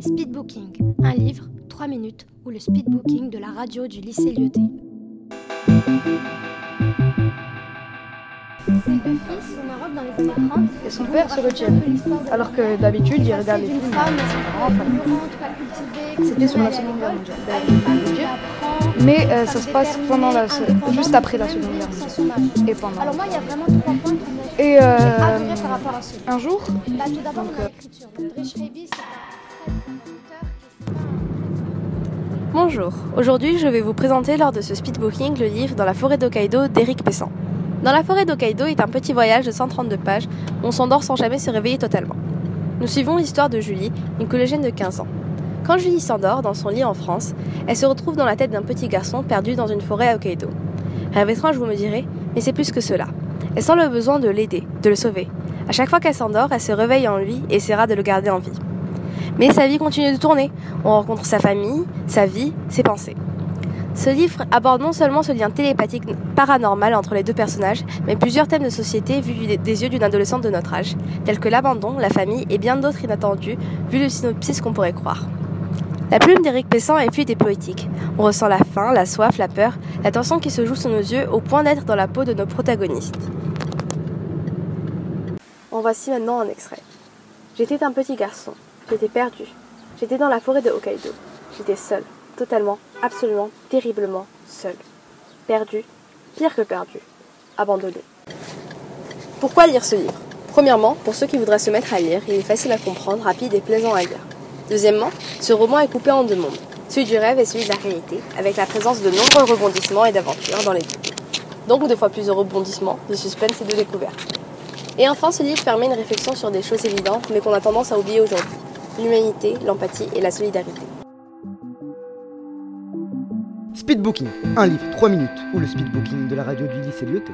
Speedbooking, un livre, 3 minutes, ou le speedbooking de la radio du lycée Lyoté. Et son père se retient. Alors que d'habitude, il regarde les films. C'était sur la Seconde Guerre mondiale. Mais euh, ça se passe pendant la, juste après la Seconde Guerre mondiale. Et pendant. Alors moi, il y a vraiment trois points qui Et euh, un jour, Bah, Donc, euh, Bonjour, aujourd'hui je vais vous présenter lors de ce speedbooking le livre Dans la forêt d'Hokkaido d'Éric Pessan. Dans la forêt d'Hokkaido est un petit voyage de 132 pages où on s'endort sans jamais se réveiller totalement. Nous suivons l'histoire de Julie, une collégienne de 15 ans. Quand Julie s'endort dans son lit en France, elle se retrouve dans la tête d'un petit garçon perdu dans une forêt à Hokkaido. Rêve étrange, vous me direz, mais c'est plus que cela. Elle sent le besoin de l'aider, de le sauver. À chaque fois qu'elle s'endort, elle se réveille en lui et essaiera de le garder en vie. Mais sa vie continue de tourner. On rencontre sa famille, sa vie, ses pensées. Ce livre aborde non seulement ce lien télépathique paranormal entre les deux personnages, mais plusieurs thèmes de société vus des yeux d'une adolescente de notre âge, tels que l'abandon, la famille et bien d'autres inattendus, vu le synopsis qu'on pourrait croire. La plume d'Éric Pessan est fluide et poétique. On ressent la faim, la soif, la peur, la tension qui se joue sous nos yeux au point d'être dans la peau de nos protagonistes. En voici maintenant un extrait. J'étais un petit garçon. J'étais perdu. J'étais dans la forêt de Hokkaido. J'étais seul. Totalement, absolument, terriblement seul. Perdu. Pire que perdu. Abandonné. Pourquoi lire ce livre? Premièrement, pour ceux qui voudraient se mettre à lire, il est facile à comprendre, rapide et plaisant à lire. Deuxièmement, ce roman est coupé en deux mondes, celui du rêve et celui de la réalité, avec la présence de nombreux rebondissements et d'aventures dans les deux. Donc deux fois plus de rebondissements, de suspense et de découverte. Et enfin, ce livre permet une réflexion sur des choses évidentes, mais qu'on a tendance à oublier aujourd'hui. L'humanité, l'empathie et la solidarité. Speedbooking, un livre, 3 minutes, ou le speedbooking de la radio du lycée Lyoté.